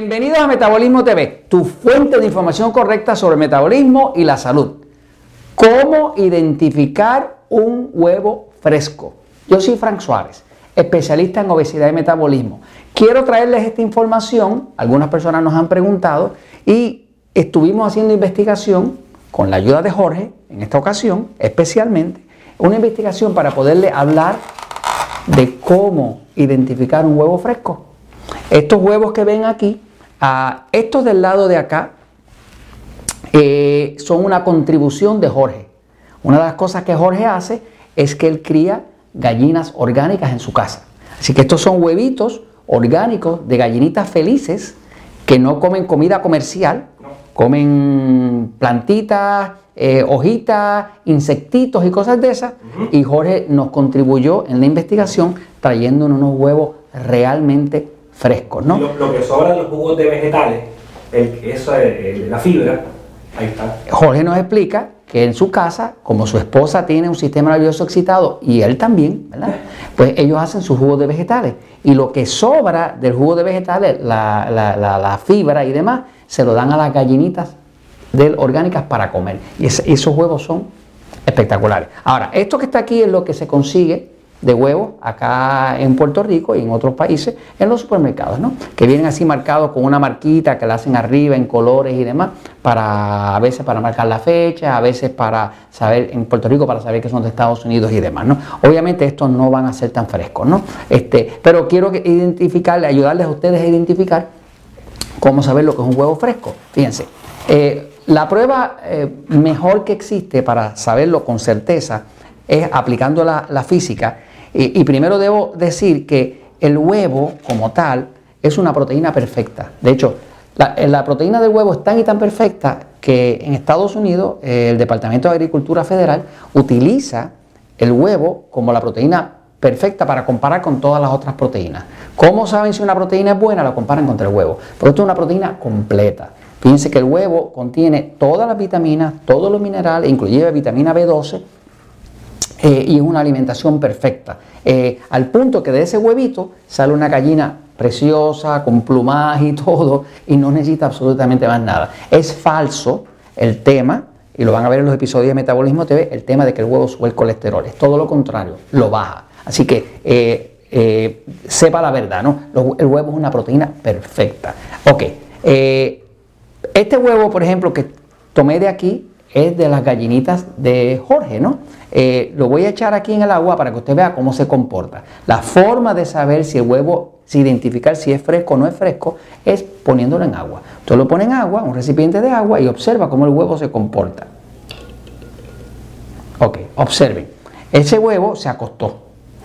Bienvenidos a Metabolismo TV, tu fuente de información correcta sobre metabolismo y la salud. ¿Cómo identificar un huevo fresco? Yo soy Frank Suárez, especialista en obesidad y metabolismo. Quiero traerles esta información, algunas personas nos han preguntado y estuvimos haciendo investigación con la ayuda de Jorge, en esta ocasión especialmente, una investigación para poderle hablar de cómo identificar un huevo fresco. Estos huevos que ven aquí, ah, estos del lado de acá, eh, son una contribución de Jorge. Una de las cosas que Jorge hace es que él cría gallinas orgánicas en su casa. Así que estos son huevitos orgánicos de gallinitas felices que no comen comida comercial, comen plantitas, eh, hojitas, insectitos y cosas de esas. Y Jorge nos contribuyó en la investigación trayéndonos unos huevos realmente frescos, ¿no? Lo, que sobra de los jugos de vegetales, eso es la fibra, ahí está. Jorge nos explica que en su casa, como su esposa tiene un sistema nervioso excitado y él también, ¿verdad? Pues ellos hacen sus jugos de vegetales. Y lo que sobra del jugo de vegetales, la, fibra y demás, se lo dan a las gallinitas del, orgánicas para comer. Y esos huevos son espectaculares. Ahora, esto que está aquí es lo que se consigue de huevos acá en Puerto Rico y en otros países en los supermercados, ¿no? Que vienen así marcados con una marquita que la hacen arriba en colores y demás, para a veces para marcar la fecha, a veces para saber en Puerto Rico para saber que son de Estados Unidos y demás, ¿no? Obviamente estos no van a ser tan frescos, ¿no? Este, pero quiero identificarle, ayudarles a ustedes a identificar cómo saber lo que es un huevo fresco. Fíjense, eh, la prueba eh, mejor que existe para saberlo con certeza es aplicando la, la física y, primero debo decir que el huevo como tal es una proteína perfecta. De hecho, la, proteína del huevo es tan y tan perfecta que en Estados Unidos el Departamento de Agricultura Federal utiliza el huevo como la proteína perfecta para comparar con todas las otras proteínas. ¿Cómo saben si una proteína es buena? La comparan contra el huevo. Porque esto es una proteína completa. Fíjense que el huevo contiene todas las vitaminas, todos los minerales, inclusive vitamina B12, eh, y una alimentación perfecta. Eh, al punto que de ese huevito sale una gallina preciosa, con plumaje y todo, y no necesita absolutamente más nada. Es falso el tema, y lo van a ver en los episodios de Metabolismo TV, el tema de que el huevo sube el colesterol. Es todo lo contrario, lo baja. Así que eh, sepa la verdad, ¿no? El huevo es una proteína perfecta. Ok, este huevo, por ejemplo, que tomé de aquí, es de las gallinitas de Jorge, ¿no? Eh, lo voy a echar aquí en el agua para que usted vea cómo se comporta. La forma de saber si el huevo, si identificar si es fresco o no es fresco, es poniéndolo en agua. Usted lo pone en agua, un recipiente de agua, y observa cómo el huevo se comporta. Ok, observen. Ese huevo se acostó.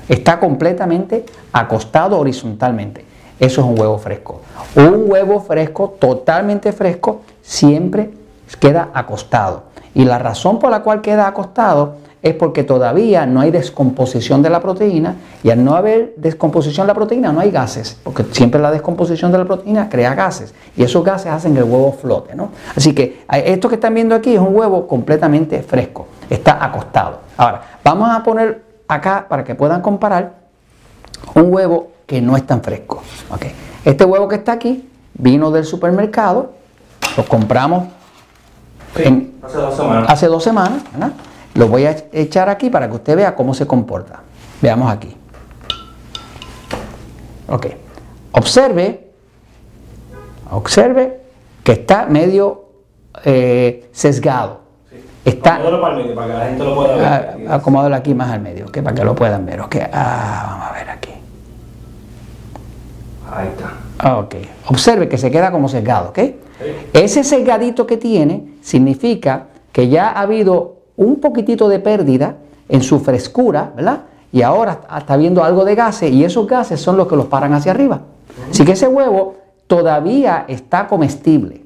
Está completamente acostado horizontalmente. Eso es un huevo fresco. Un huevo fresco, totalmente fresco, siempre queda acostado. Y la razón por la cual queda acostado es porque todavía no hay descomposición de la proteína y al no haber descomposición de la proteína no hay gases, porque siempre la descomposición de la proteína crea gases y esos gases hacen que el huevo flote. ¿no? Así que eh, esto que están viendo aquí es un huevo completamente fresco, está acostado. Ahora, vamos a poner acá para que puedan comparar un huevo que no es tan fresco. Este huevo que está aquí vino del supermercado, lo compramos hace dos semanas. Hace dos semanas ¿verdad? Lo voy a echar aquí para que usted vea cómo se comporta. Veamos aquí. Ok. Observe, observe que está medio eh, sesgado. Está, para medio, para que la gente lo pueda ver. acomódalo aquí más al medio, para que lo puedan ver. Okay. Ah, vamos a ver aquí. Ahí está. Ok. Observe que se queda como sesgado, ¿ok? Ese sesgadito que tiene significa que ya ha habido un poquitito de pérdida en su frescura, ¿verdad? Y ahora está viendo algo de gases y esos gases son los que los paran hacia arriba. Así que ese huevo todavía está comestible.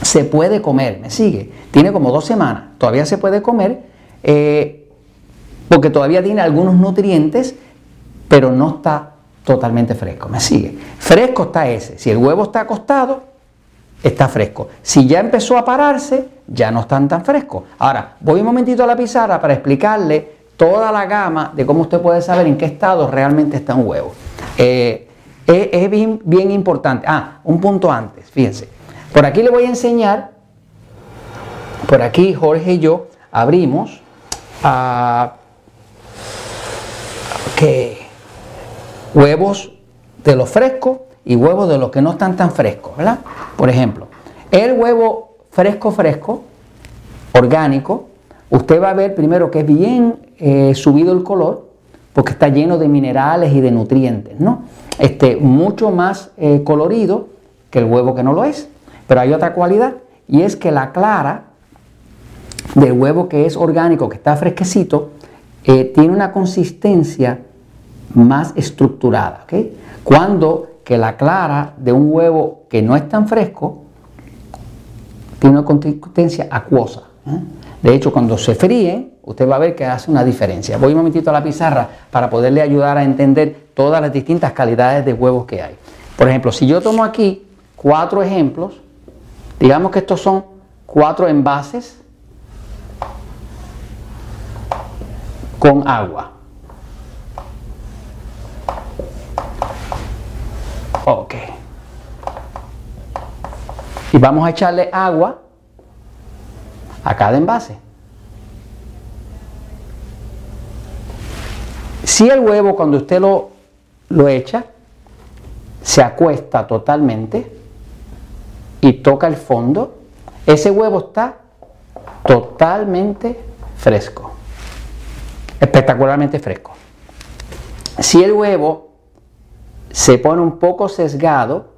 Se puede comer, ¿me sigue? Tiene como dos semanas, todavía se puede comer eh, porque todavía tiene algunos nutrientes, pero no está totalmente fresco, ¿me sigue? Fresco está ese. Si el huevo está acostado, está fresco. Si ya empezó a pararse, ya no están tan frescos. Ahora, voy un momentito a la pizarra para explicarle toda la gama de cómo usted puede saber en qué estado realmente está un huevo. Eh, Es, bien, importante. Ah, un punto antes, fíjense. Por aquí le voy a enseñar, por aquí Jorge y yo abrimos a que huevos de los frescos y huevos de los que no están tan frescos, ¿verdad? Por ejemplo, el huevo fresco fresco, orgánico, usted va a ver primero que es bien eh, subido el color, porque está lleno de minerales y de nutrientes, ¿no? Este, mucho más eh, colorido que el huevo que no lo es. Pero hay otra cualidad, y es que la clara del huevo que es orgánico, que está fresquecito, eh, tiene una consistencia más estructurada. Cuando que la clara de un huevo que no es tan fresco tiene una consistencia acuosa. ¿eh? De hecho, cuando se fríe, usted va a ver que hace una diferencia. Voy un momentito a la pizarra para poderle ayudar a entender todas las distintas calidades de huevos que hay. Por ejemplo, si yo tomo aquí cuatro ejemplos, digamos que estos son cuatro envases con agua. Ok. Y vamos a echarle agua a cada envase. Si el huevo cuando usted lo, lo echa, se acuesta totalmente y toca el fondo, ese huevo está totalmente fresco, espectacularmente fresco. Si el huevo se pone un poco sesgado,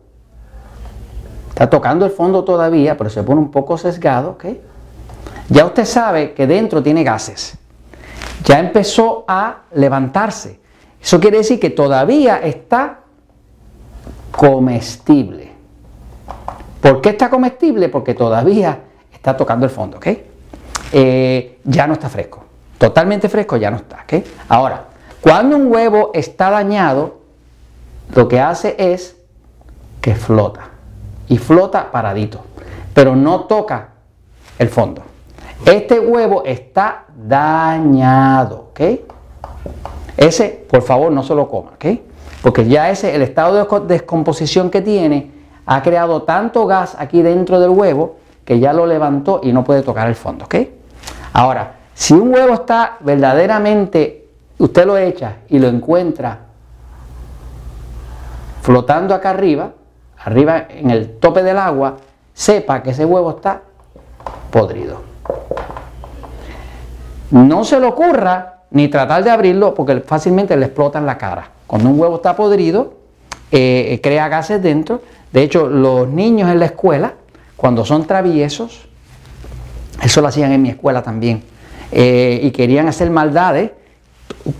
está tocando el fondo todavía, pero se pone un poco sesgado. Ya usted sabe que dentro tiene gases. Ya empezó a levantarse. Eso quiere decir que todavía está comestible. ¿Por qué está comestible? Porque todavía está tocando el fondo. Eh, ya no está fresco. Totalmente fresco ya no está. Ahora, cuando un huevo está dañado, lo que hace es que flota. Y flota paradito. Pero no toca el fondo. Este huevo está dañado, ¿ok? Ese, por favor, no se lo coma, ¿ok? Porque ya ese, el estado de descomposición que tiene, ha creado tanto gas aquí dentro del huevo que ya lo levantó y no puede tocar el fondo, ¿ok? Ahora, si un huevo está verdaderamente, usted lo echa y lo encuentra flotando acá arriba, arriba en el tope del agua, sepa que ese huevo está podrido. No se le ocurra ni tratar de abrirlo porque fácilmente le explota en la cara. Cuando un huevo está podrido, eh, crea gases dentro. De hecho, los niños en la escuela, cuando son traviesos, eso lo hacían en mi escuela también, eh, y querían hacer maldades,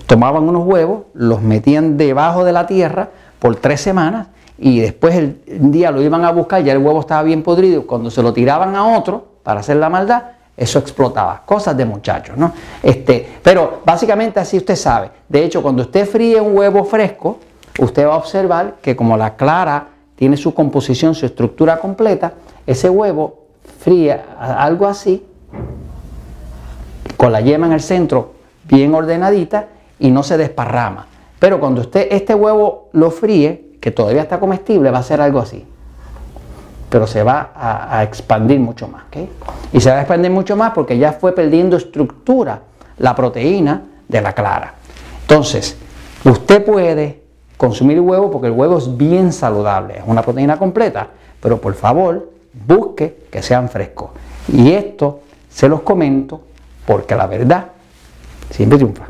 tomaban unos huevos, los metían debajo de la tierra, por tres semanas y después el día lo iban a buscar, ya el huevo estaba bien podrido, cuando se lo tiraban a otro para hacer la maldad, eso explotaba. Cosas de muchachos, ¿no? Este, pero básicamente así usted sabe. De hecho, cuando usted fríe un huevo fresco, usted va a observar que como la clara tiene su composición, su estructura completa, ese huevo fría algo así, con la yema en el centro bien ordenadita y no se desparrama. Pero cuando usted este huevo lo fríe, que todavía está comestible, va a ser algo así. Pero se va a, expandir mucho más. Y se va a expandir mucho más porque ya fue perdiendo estructura la proteína de la clara. Entonces, usted puede consumir huevo porque el huevo es bien saludable, es una proteína completa, pero por favor busque que sean frescos. Y esto se los comento porque la verdad siempre triunfa.